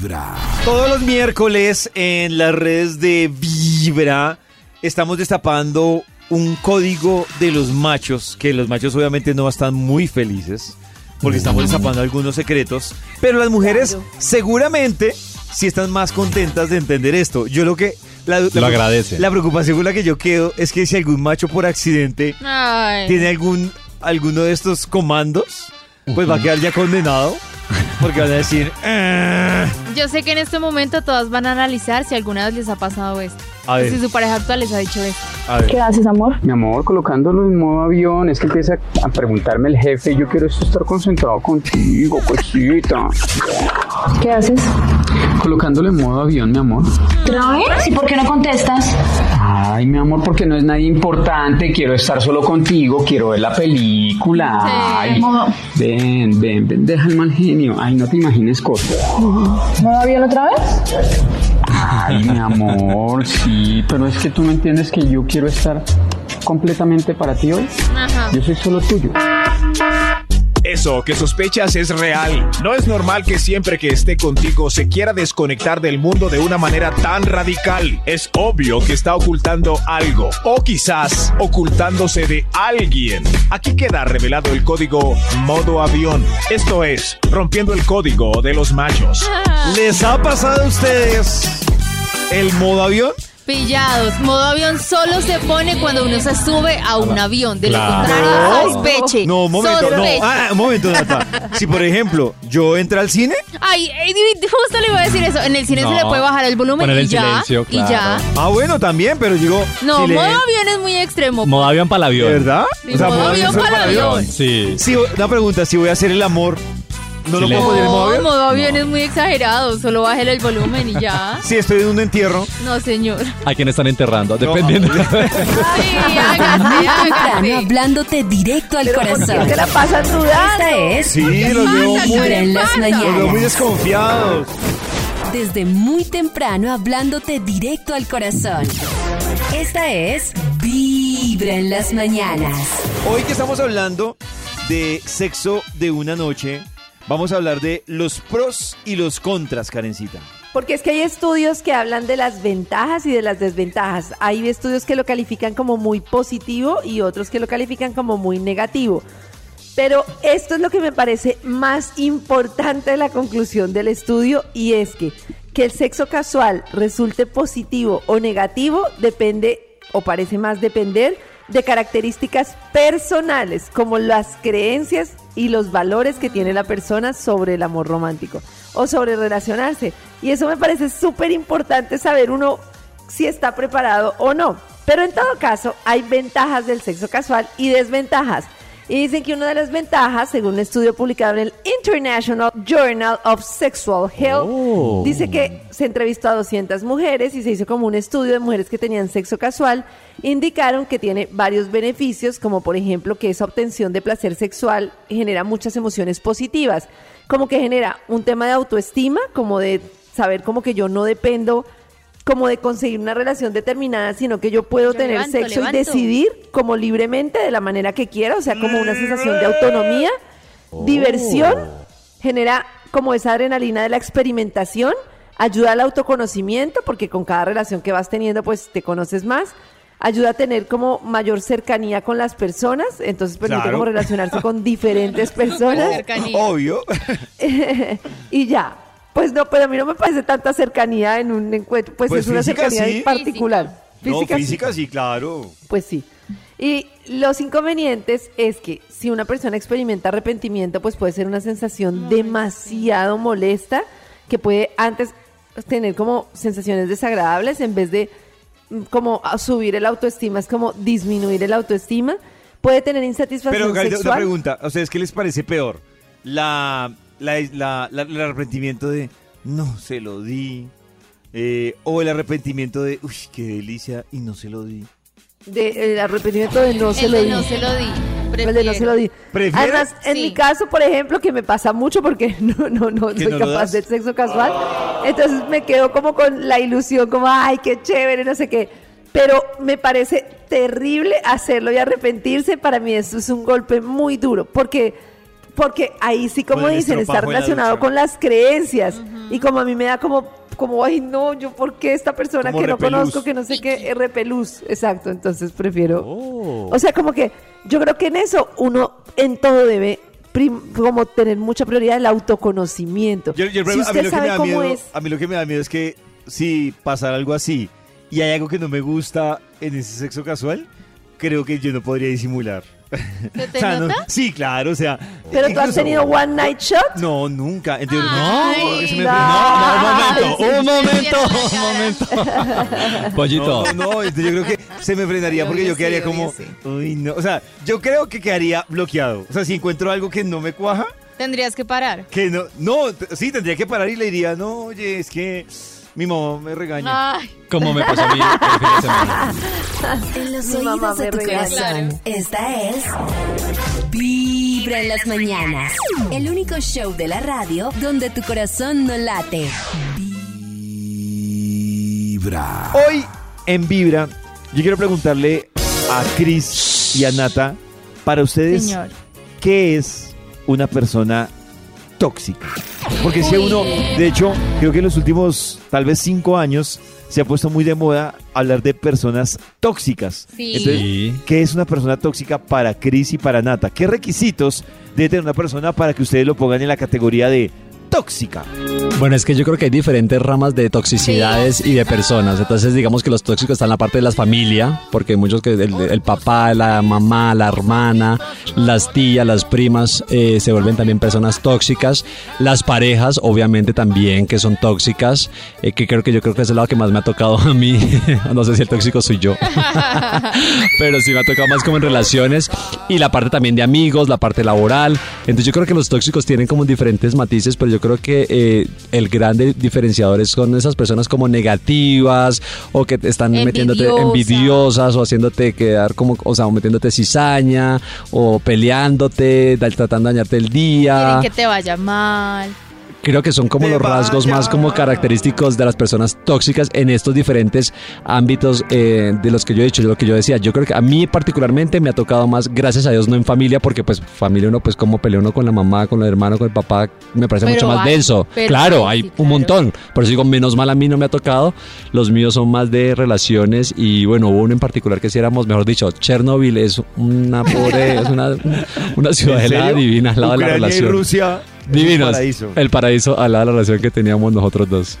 Vibra. Todos los miércoles en las redes de Vibra estamos destapando un código de los machos, que los machos obviamente no están muy felices, porque estamos destapando algunos secretos, pero las mujeres seguramente sí están más contentas de entender esto. Yo lo que... La, Lo agradecen. La preocupación con la que yo quedo es que si algún macho por accidente Ay. tiene algún alguno de estos comandos, pues va a quedar ya condenado. Porque van a decir, "Ah". Yo sé que en este momento todas van a analizar si alguna vez les ha pasado esto. A ver. Si su pareja actual les ha dicho esto. a ver. ¿Qué haces, amor? Mi amor, colocándolo en modo avión, es que empieza a preguntarme el jefe, yo quiero estar concentrado contigo, cosita. ¿Qué haces? Colocándolo en modo avión, mi amor. ¿Otra vez? ¿Y por qué no contestas? Ay, mi amor, porque no es nadie importante, quiero estar solo contigo, quiero ver la película. Sí. Ay, Modo- ven, ven, ven, deja el mal genio. Ay, no te imagines cosas. ¿No va bien otra vez? Ay, mi amor, sí, pero es que tú no entiendes que yo quiero estar completamente para ti hoy. Ajá. Yo soy solo tuyo. Eso que sospechas es real. No es normal que siempre que esté contigo se quiera desconectar del mundo de una manera tan radical. Es obvio que está ocultando algo. O quizás ocultándose de alguien. Aquí queda revelado el código modo avión. Esto es, rompiendo el código de los machos. ¿Les ha pasado a ustedes el modo avión? Pillados. Modo avión solo se pone cuando uno se sube a un avión. De lo Claro. contrario, sospeche. No, un momento, no. Sospeche. Ah, un momento, Nata. Si por ejemplo, yo entré al cine, Ay, eh, justo le iba a decir eso. En el cine se No. le puede bajar el volumen Poner y en ya. silencio, Y ya. claro. ah, bueno, también, pero digo. No, si le- modo avión es muy extremo. Modo avión para el ¿De avión. verdad? Sí, modo avión para el avión. Sí. Sí, una pregunta, si voy a hacer el amor, ¿no lo puedo poner en modo No, avión? modo avión es muy exagerado. Solo bájele el volumen y ya. Si estoy en un entierro. No, señor. ¿A quién están enterrando? Dependiendo. Sí, hágase, Muy temprano hágase. hablando te al corazón. la pasan dudando? Esta es Sí, los veo pasa, muy, Vibra en las pasa? los veo muy mañanas. desconfiados. Desde muy temprano hablándote directo al corazón. Esta es Vibra en las mañanas. Hoy que estamos hablando de sexo de una noche, vamos a hablar de los pros y los contras, Karencita. Porque es que hay estudios que hablan de las ventajas y de las desventajas. Hay estudios que lo califican como muy positivo y otros que lo califican como muy negativo. Pero esto es lo que me parece más importante de la conclusión del estudio y es que que el sexo casual resulte positivo o negativo depende o parece más depender de características personales como las creencias y los valores que tiene la persona sobre el amor romántico o sobre relacionarse. Y eso me parece súper importante saber uno si está preparado o no. Pero en todo caso, hay ventajas del sexo casual y desventajas. Y dicen que una de las ventajas, según un estudio publicado en el International Journal of Sexual Health, Oh. dice que se entrevistó a 200 mujeres y se hizo como un estudio de mujeres que tenían sexo casual. Indicaron que tiene varios beneficios, como por ejemplo que esa obtención de placer sexual genera muchas emociones positivas, como que genera un tema de autoestima, como de saber como que yo no dependo como de conseguir una relación determinada, sino que yo puedo Yo tener levanto, sexo levanto. y decidir como libremente de la manera que quiera, o sea, como una sensación de autonomía, diversión, genera como esa adrenalina de la experimentación, ayuda al autoconocimiento, porque con cada relación que vas teniendo, pues te conoces más. Ayuda a tener como mayor cercanía con las personas, entonces permite Claro. como relacionarse con diferentes personas. Cercanía. Obvio. y ya. Pues no, pero a mí no me parece tanta cercanía en un encuentro, pues, Pues es una física, cercanía sí. particular. no, sí. física sí, claro. Pues sí. Y los inconvenientes es que si una persona experimenta arrepentimiento, pues puede ser una sensación demasiado molesta que puede antes tener como sensaciones desagradables en vez de mm, como subir el autoestima, es como disminuir el autoestima. Puede tener insatisfacción Pero, Garita, una sexual. pregunta. ¿A ustedes qué les parece peor? La, la, la- la- el arrepentimiento de no se lo di. eh, o el arrepentimiento de uy, qué delicia y no se lo di. de, el arrepentimiento de no se El lo de di. no se lo di. El de no se lo di. Además, en Sí. mi caso, por ejemplo, que me pasa mucho porque no, no, no ¿Que soy no capaz del sexo casual. Entonces me quedo como con la ilusión, como, ay, qué chévere, no sé qué. Pero me parece terrible hacerlo y arrepentirse. Para mí eso es un golpe muy duro. Porque, porque ahí sí, como dicen, está la relacionado con las creencias. Y como a mí me da como, como, ay, no, yo, ¿por qué esta persona Como que no conozco, que no sé qué, repelús? Exacto, entonces prefiero. Oh. O sea, como que yo creo que en eso uno en todo debe como tener mucha prioridad el autoconocimiento. Yo- yo- si usted sabe cómo miedo, es, a mí lo que me da miedo es que si pasara algo así y hay algo que no me gusta en ese sexo casual, creo que yo no podría disimular. ¿Se te O sea, no- nota? sí, claro, o sea. pero tú has tenido one night shot. No, nunca. Entonces, Ay, no, porque se me- no. No, un momento, Sí, un momento, un momento. Pollito. No, no, yo creo que se me frenaría porque yo quedaría como, uy, no, o sea, yo creo que quedaría bloqueado. O sea, si encuentro algo que no me cuaja, Tendrías que parar. que no, no, sí, tendría que parar y le diría, no, oye, es que mi mamá me regaña. Ay, Como me pasó a mí el fin de semana. En los Mi mamá oídos de tu regaña. corazón. Esta es Vibra en las mañanas. El único show de la radio donde tu corazón no late. Hoy en Vibra, yo quiero preguntarle a Cris y a Nata, para ustedes, señor. ¿qué es una persona tóxica? Porque si uno, de hecho, creo que en los últimos tal vez cinco años se ha puesto muy de moda hablar de personas tóxicas. Sí. Entonces, Sí. ¿qué es una persona tóxica para Cris y para Nata? ¿Qué requisitos debe tener una persona para que ustedes lo pongan en la categoría de tóxica? Bueno, es que yo creo que hay diferentes ramas de toxicidades y de personas. Entonces, digamos que los tóxicos están en la parte de las familias, porque hay muchos que el, el papá, la mamá, la hermana, las tías, las primas eh, se vuelven también personas tóxicas. Las parejas, obviamente, también que son tóxicas, eh, que creo que yo creo que es el lado que más me ha tocado a mí. no sé si el tóxico soy yo, pero sí me ha tocado más como en relaciones y la parte también de amigos, la parte laboral. Entonces, yo creo que los tóxicos tienen como diferentes matices, pero yo creo que eh, el grande diferenciador es con esas personas como negativas o que te están metiéndote Envidiosa. envidiosas o haciéndote quedar como, o sea, o metiéndote cizaña o peleándote, tratando de dañarte el día. Quieren que te vaya mal. Creo que son como los rasgos más como característicos de las personas tóxicas en estos diferentes ámbitos eh, de los que yo he dicho, de lo que yo decía. Yo creo que a mí particularmente me ha tocado más, gracias a Dios, no en familia, porque pues familia uno pues como pelea uno con la mamá, con el hermano, con el papá, me parece Pero mucho más hay, denso. claro, hay sí, un montón. Por eso digo, menos mal a mí no me ha tocado. Los míos son más de relaciones y bueno, hubo uno en particular que si éramos, mejor dicho, Chernobyl es una pobre, es una, una ciudad ¿En serio? divina al lado de la relación. y Rusia, Divinos. un paraíso. El paraíso de la relación que teníamos nosotros dos.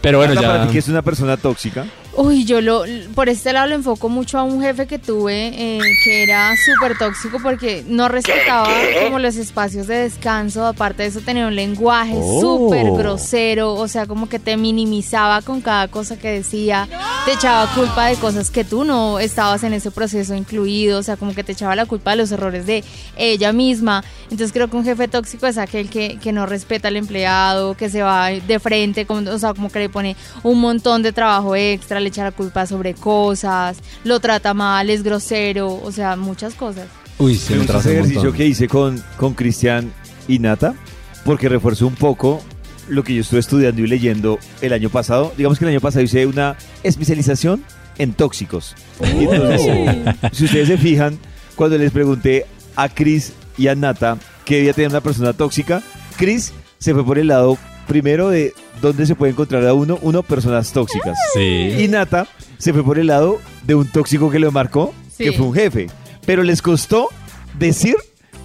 Pero bueno, ya. para ti, ¿qué es una persona tóxica? Uy, yo lo, por este lado lo enfoco mucho a un jefe que tuve eh, que era súper tóxico porque no respetaba como los espacios de descanso. Aparte de eso tenía un lenguaje Oh. súper grosero, o sea, como que te minimizaba con cada cosa que decía, te echaba culpa de cosas que tú no estabas en ese proceso incluido, o sea, como que te echaba la culpa de los errores de ella misma. Entonces creo que un jefe tóxico es aquel que, que no respeta al empleado, que se va de frente, como, o sea, como que le pone un montón de trabajo extra, le echa la culpa sobre cosas, lo trata mal, es grosero, o sea, muchas cosas. Uy, sí, Me ese un ejercicio que hice con, con Cristian y Nata, porque refuerzo un poco lo que yo estuve estudiando y leyendo el año pasado. Digamos que el año pasado hice una especialización en tóxicos. Y entonces, si ustedes se fijan, cuando les pregunté a Cris y a Nata qué debía tener una persona tóxica, Cris se fue por el lado primero de dónde se puede encontrar a uno, uno, personas tóxicas. Y Sí. Nata se fue por el lado de un tóxico que lo marcó, Sí. que fue un jefe. Pero les costó decir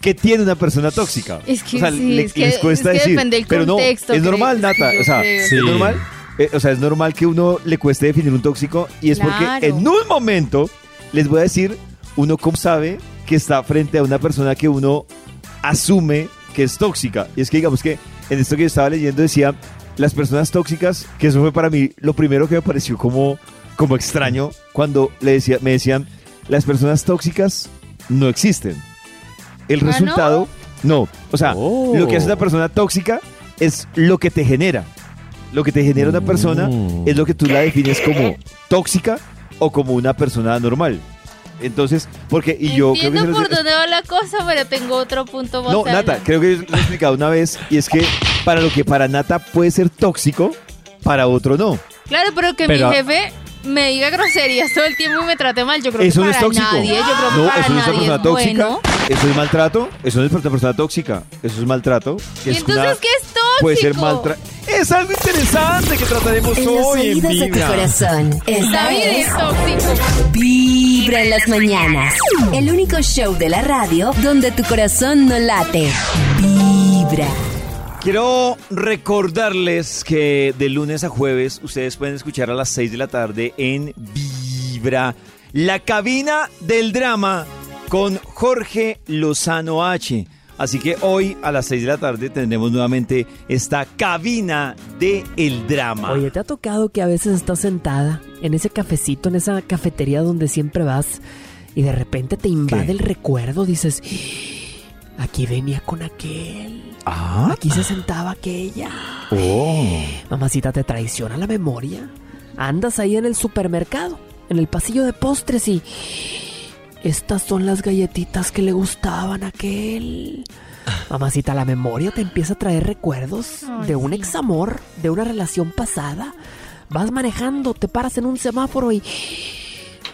que tiene una persona tóxica. Es que o sea, sí, le- es que- les cuesta es que decir. depende del pero no, es normal, es Nata. O sea. Sí. es normal. eh, o sea, es normal que uno le cueste definir un tóxico y es Claro. porque en un momento les voy a decir uno cómo sabe que está frente a una persona que uno asume que es tóxica. Y es que digamos que en esto que yo estaba leyendo decía las personas tóxicas, que eso fue para mí lo primero que me pareció como, como extraño cuando le decía, me decían las personas tóxicas no existen. El ¿Ah, no? resultado, no. O sea, Oh. lo que hace una persona tóxica es lo que te genera. Lo que te genera una persona Mm. es lo que tú la defines como tóxica o como una persona normal. Entonces, porque, y yo creo que Entiendo se los- por dónde va la cosa, pero tengo otro punto más No, Nata, adelante. creo que lo he explicado una vez y es que para lo que para Nata puede ser tóxico, para otro no. Claro, pero que Pero- mi jefe me diga groserías todo el tiempo y me trate mal, yo creo Eso que no para es tóxico. nadie, yo creo que no, para eso no es una persona es tóxica. bueno. Eso es maltrato. Eso no es una persona tóxica. Eso es maltrato. ¿Y Es entonces una- qué es tóxico? Puede ser maltrato. es algo interesante que trataremos En los hoy en oídos de tu corazón. Esta David es es tóxico. Vibra en las mañanas. El único show de la radio donde tu corazón no late. Vibra. Quiero recordarles que de lunes a jueves ustedes pueden escuchar a las 6 de la tarde en Vibra, la cabina del drama con Jorge Lozano H. Así que hoy a las 6 de la tarde tendremos nuevamente esta cabina de el drama. Oye, ¿te ha tocado que a veces estás sentada en ese cafecito, en esa cafetería donde siempre vas y de repente te invade ¿Qué? el recuerdo? Dices, aquí venía con aquel, Ah, aquí se sentaba aquella. oh. Mamacita, ¿te traiciona la memoria? Andas ahí en el supermercado, en el pasillo de postres y... Estas son las galletitas que le gustaban a aquel. Mamacita, la memoria te empieza a traer recuerdos Ay, de un sí. examor, de una relación pasada. Vas manejando, te paras en un semáforo y...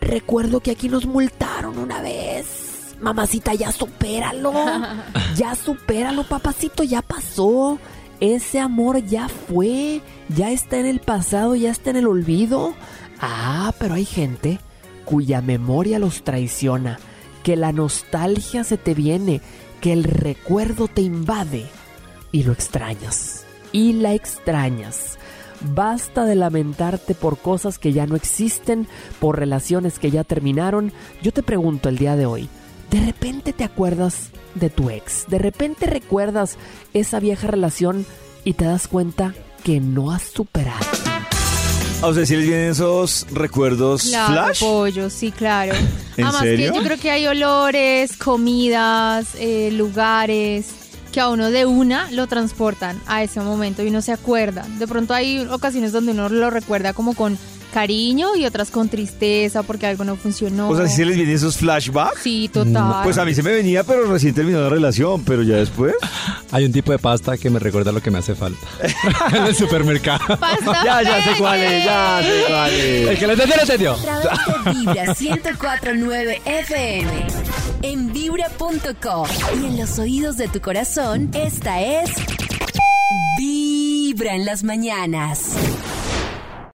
Recuerdo que aquí nos multaron una vez. Mamacita, ya supéralo. Ya supéralo, papacito, ya pasó. Ese amor ya fue. Ya está en el pasado, ya está en el olvido. Ah, pero hay gente cuya memoria los traiciona, que la nostalgia se te viene, que el recuerdo te invade y lo extrañas. Y la extrañas. Basta de lamentarte por cosas que ya no existen, por relaciones que ya terminaron. Yo te pregunto el día de hoy, ¿de repente te acuerdas de tu ex? ¿De repente recuerdas esa vieja relación y te das cuenta que no has superado? ¿A ustedes sí les vienen esos recuerdos Claro, flash? pollo, sí, claro. ¿En Además serio? que yo creo que hay olores, comidas, eh, lugares que a uno de una lo transportan a ese momento y uno se acuerda. De pronto hay ocasiones donde uno lo recuerda como con cariño y otras con tristeza porque algo no funcionó. O sea, ¿sí se les vienen esos flashbacks? Sí, total. Pues a mí se me venía, pero recién terminó la relación, pero ya después. Hay un tipo de pasta que me recuerda lo que me hace falta. en el supermercado. Pasta Ya, ya sé cuál es, ya sé cuál El que lo entendió, lo entendió. Vibra 1049 FM. En vibra.com. Y en los oídos de tu corazón, esta es. Vibra en las mañanas.